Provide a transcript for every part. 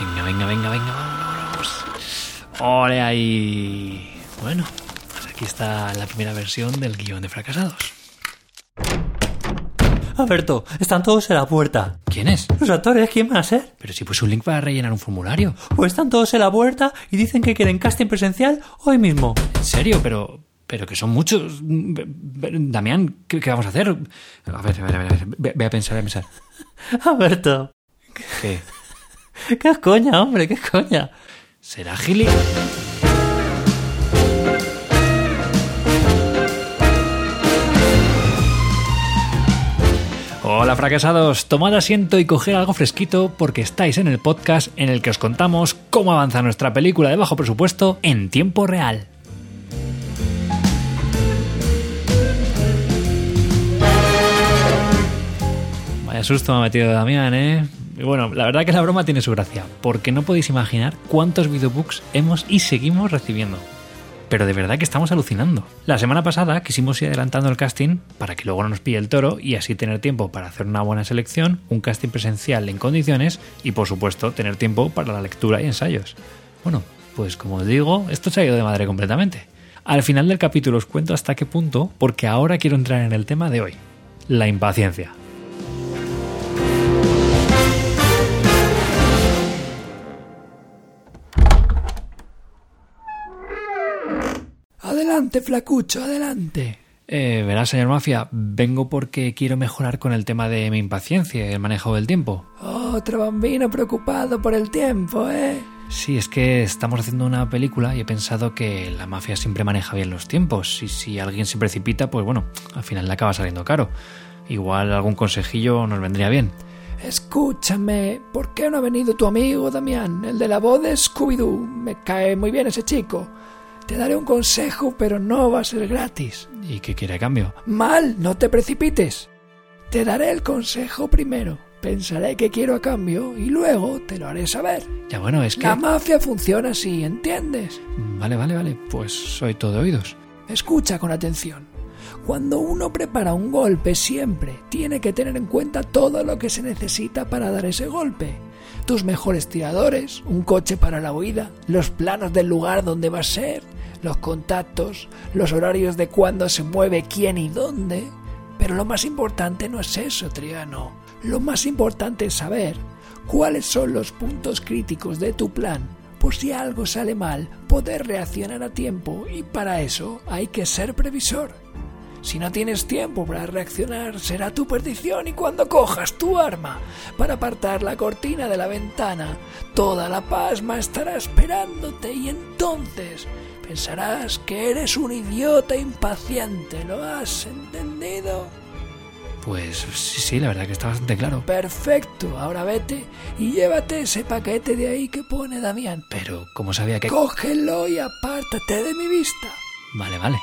Venga, venga, venga, venga, vámonos. Ole ahí. Bueno, pues aquí está la primera versión del guion de fracasados. Alberto, están todos en la puerta. ¿Quién es? ¿Los actores quién van a ser? Pero si puse un link para rellenar un formulario. Pues están todos en la puerta y dicen que quieren casting presencial hoy mismo. ¿En serio? Pero, pero que son muchos. Damián, ¿qué, qué vamos a hacer? A ver, a ver, a ver. ve a pensar, ve a pensar. Alberto, ¿Qué? ¿qué coña, hombre? ¿Qué coña? ¿Será Gili? Hola fracasados, tomad asiento y coged algo fresquito porque estáis en el podcast en el que os contamos cómo avanza nuestra película de bajo presupuesto en tiempo real. Vaya susto me ha metido Damián, ¿eh? Y bueno, la verdad que la broma tiene su gracia, porque no podéis imaginar cuántos videobooks hemos y seguimos recibiendo. Pero de verdad que estamos alucinando. La semana pasada quisimos ir adelantando el casting para que luego no nos pille el toro y así tener tiempo para hacer una buena selección, un casting presencial en condiciones y por supuesto tener tiempo para la lectura y ensayos. Bueno, pues como os digo, esto se ha ido de madre completamente. Al final del capítulo os cuento hasta qué punto, porque ahora quiero entrar en el tema de hoy, la impaciencia. Adelante, flacucho, adelante. Eh, verás, señor Mafia, vengo porque quiero mejorar con el tema de mi impaciencia y el manejo del tiempo. Otro bambino preocupado por el tiempo, ¿eh? Sí, es que estamos haciendo una película y he pensado que la mafia siempre maneja bien los tiempos y si alguien se precipita, pues bueno, al final le acaba saliendo caro. Igual algún consejillo nos vendría bien. Escúchame, ¿por qué no ha venido tu amigo Damián, el de la voz de Scooby-Doo? Me cae muy bien ese chico. Te daré un consejo, pero no va a ser gratis. ¿Y qué quiere a cambio? Mal, no te precipites. Te daré el consejo primero. Pensaré qué quiero a cambio y luego te lo haré saber. Ya bueno, es que... La mafia funciona así, ¿entiendes? Vale, vale, vale, pues soy todo oídos. Escucha con atención. Cuando uno prepara un golpe siempre tiene que tener en cuenta todo lo que se necesita para dar ese golpe. Tus mejores tiradores, un coche para la huida, los planos del lugar donde va a ser, los contactos, los horarios de cuándo se mueve quién y dónde. Pero lo más importante no es eso, Triano. Lo más importante es saber cuáles son los puntos críticos de tu plan. Por si algo sale mal, poder reaccionar a tiempo y para eso hay que ser previsor. Si no tienes tiempo para reaccionar, será tu perdición y cuando cojas tu arma para apartar la cortina de la ventana, toda la pasma estará esperándote y entonces pensarás que eres un idiota impaciente. ¿Lo has entendido? Pues sí, sí, la verdad que está bastante claro. Perfecto, ahora vete y llévate ese paquete de ahí que pone Damián. Pero, ¿cómo sabía que...? Cógelo y apártate de mi vista. Vale, vale.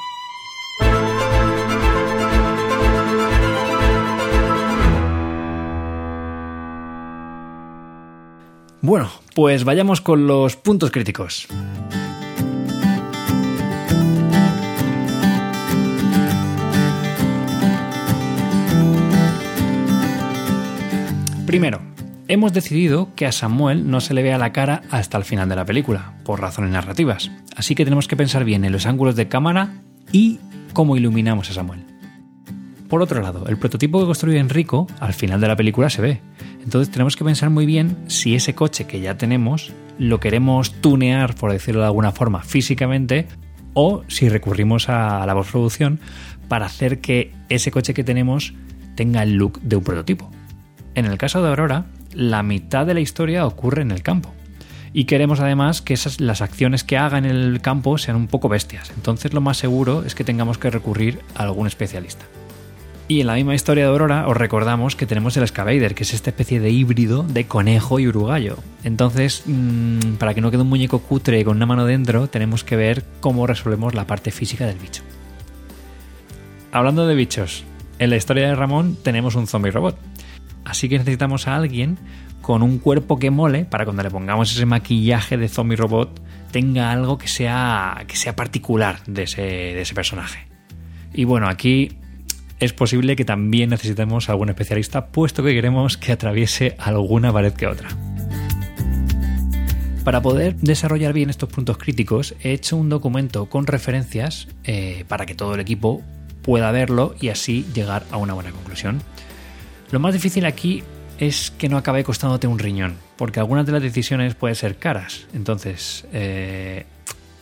Bueno, pues vayamos con los puntos críticos. Primero, hemos decidido que a Samuel no se le vea la cara hasta el final de la película, por razones narrativas. Así que tenemos que pensar bien en los ángulos de cámara y cómo iluminamos a Samuel. Por otro lado, el prototipo que construye Enrico al final de la película se ve. Entonces tenemos que pensar muy bien si ese coche que ya tenemos lo queremos tunear, por decirlo de alguna forma, físicamente, o si recurrimos a la postproducción para hacer que ese coche que tenemos tenga el look de un prototipo. En el caso de Aurora, la mitad de la historia ocurre en el campo. Y queremos además que esas, las acciones que haga en el campo sean un poco bestias. Entonces lo más seguro es que tengamos que recurrir a algún especialista. Y en la misma historia de Aurora os recordamos que tenemos el Excavator, que es esta especie de híbrido de conejo y uruguayo. Entonces, mmm, para que no quede un muñeco cutre con una mano dentro, tenemos que ver cómo resolvemos la parte física del bicho. Hablando de bichos, en la historia de Ramón tenemos un zombie robot. Así que necesitamos a alguien con un cuerpo que mole para cuando le pongamos ese maquillaje de zombie robot tenga algo que sea, que sea particular de ese, de ese personaje. Y bueno, aquí es posible que también necesitemos algún especialista, puesto que queremos que atraviese alguna pared que otra. Para poder desarrollar bien estos puntos críticos, he hecho un documento con referencias eh, para que todo el equipo pueda verlo y así llegar a una buena conclusión. Lo más difícil aquí es que no acabe costándote un riñón, porque algunas de las decisiones pueden ser caras. Entonces, eh,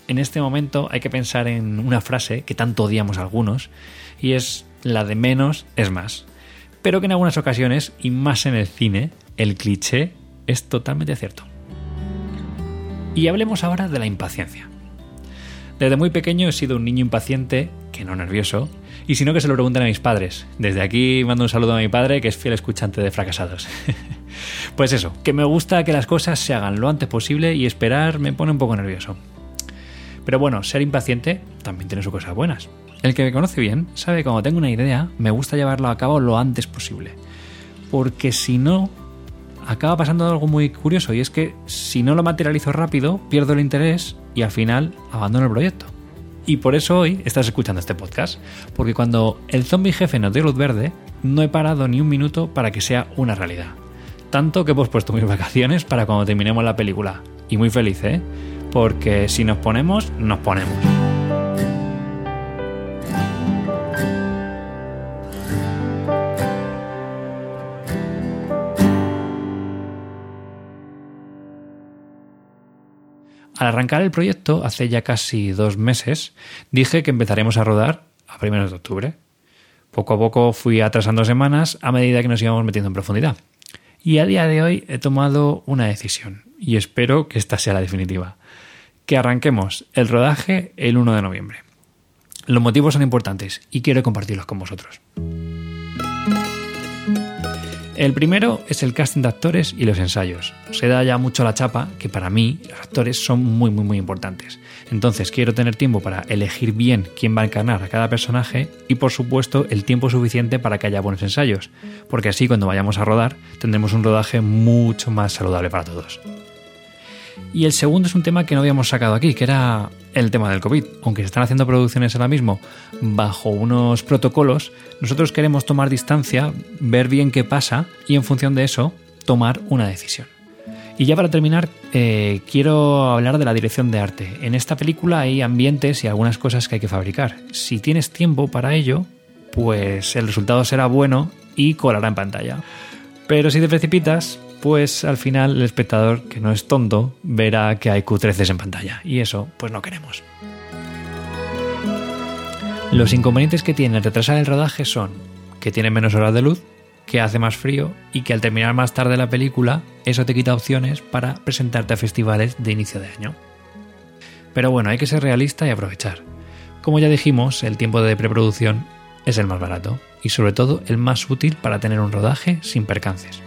en este momento hay que pensar en una frase que tanto odiamos algunos, y es la de menos es más. Pero que en algunas ocasiones, y más en el cine, el cliché es totalmente cierto. Y hablemos ahora de la impaciencia. Desde muy pequeño he sido un niño impaciente, que no nervioso, y si no que se lo pregunten a mis padres. Desde aquí mando un saludo a mi padre, que es fiel escuchante de fracasados. pues eso, que me gusta que las cosas se hagan lo antes posible y esperar me pone un poco nervioso. Pero bueno, ser impaciente también tiene sus cosas buenas. El que me conoce bien sabe que cuando tengo una idea me gusta llevarla a cabo lo antes posible. Porque si no, acaba pasando algo muy curioso y es que si no lo materializo rápido, pierdo el interés y al final abandono el proyecto. Y por eso hoy estás escuchando este podcast, porque cuando el zombie jefe nos dio luz verde, no he parado ni un minuto para que sea una realidad. Tanto que hemos puesto mis vacaciones para cuando terminemos la película. Y muy feliz, ¿eh? Porque si nos ponemos, nos ponemos. Al arrancar el proyecto, hace ya casi dos meses, dije que empezaremos a rodar a primeros de octubre. Poco a poco fui atrasando semanas a medida que nos íbamos metiendo en profundidad. Y a día de hoy he tomado una decisión, y espero que esta sea la definitiva. Que arranquemos el rodaje el 1 de noviembre. Los motivos son importantes y quiero compartirlos con vosotros. El primero es el casting de actores y los ensayos. Se da ya mucho la chapa que para mí los actores son muy muy muy importantes. Entonces quiero tener tiempo para elegir bien quién va a encarnar a cada personaje y por supuesto el tiempo suficiente para que haya buenos ensayos, porque así cuando vayamos a rodar tendremos un rodaje mucho más saludable para todos. Y el segundo es un tema que no habíamos sacado aquí, que era el tema del COVID. Aunque se están haciendo producciones ahora mismo bajo unos protocolos, nosotros queremos tomar distancia, ver bien qué pasa y en función de eso tomar una decisión. Y ya para terminar, eh, quiero hablar de la dirección de arte. En esta película hay ambientes y algunas cosas que hay que fabricar. Si tienes tiempo para ello, pues el resultado será bueno y colará en pantalla. Pero si te precipitas, pues al final el espectador, que no es tonto, verá que hay Q13 en pantalla. Y eso, pues no queremos. Los inconvenientes que tiene retrasar el rodaje son que tiene menos horas de luz, que hace más frío y que al terminar más tarde la película, eso te quita opciones para presentarte a festivales de inicio de año. Pero bueno, hay que ser realista y aprovechar. Como ya dijimos, el tiempo de preproducción es el más barato y sobre todo el más útil para tener un rodaje sin percances.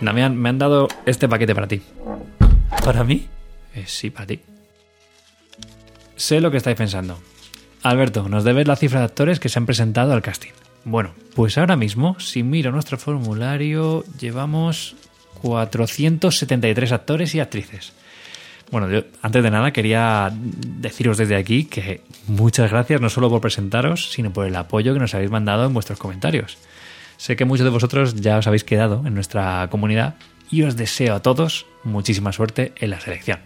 Damián, me han dado este paquete para ti. ¿Para mí? Eh, sí, para ti. Sé lo que estáis pensando. Alberto, nos debes la cifra de actores que se han presentado al casting. Bueno, pues ahora mismo, si miro nuestro formulario, llevamos 473 actores y actrices. Bueno, yo antes de nada quería deciros desde aquí que muchas gracias no solo por presentaros, sino por el apoyo que nos habéis mandado en vuestros comentarios. Sé que muchos de vosotros ya os habéis quedado en nuestra comunidad y os deseo a todos muchísima suerte en la selección.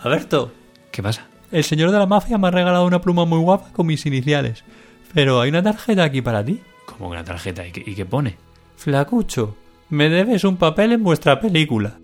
Alberto, ¿Qué pasa? el señor de la mafia me ha regalado una pluma muy guapa con mis iniciales. Pero hay una tarjeta aquí para ti. Como una tarjeta y qué, y qué pone. Flacucho, me debes un papel en vuestra película.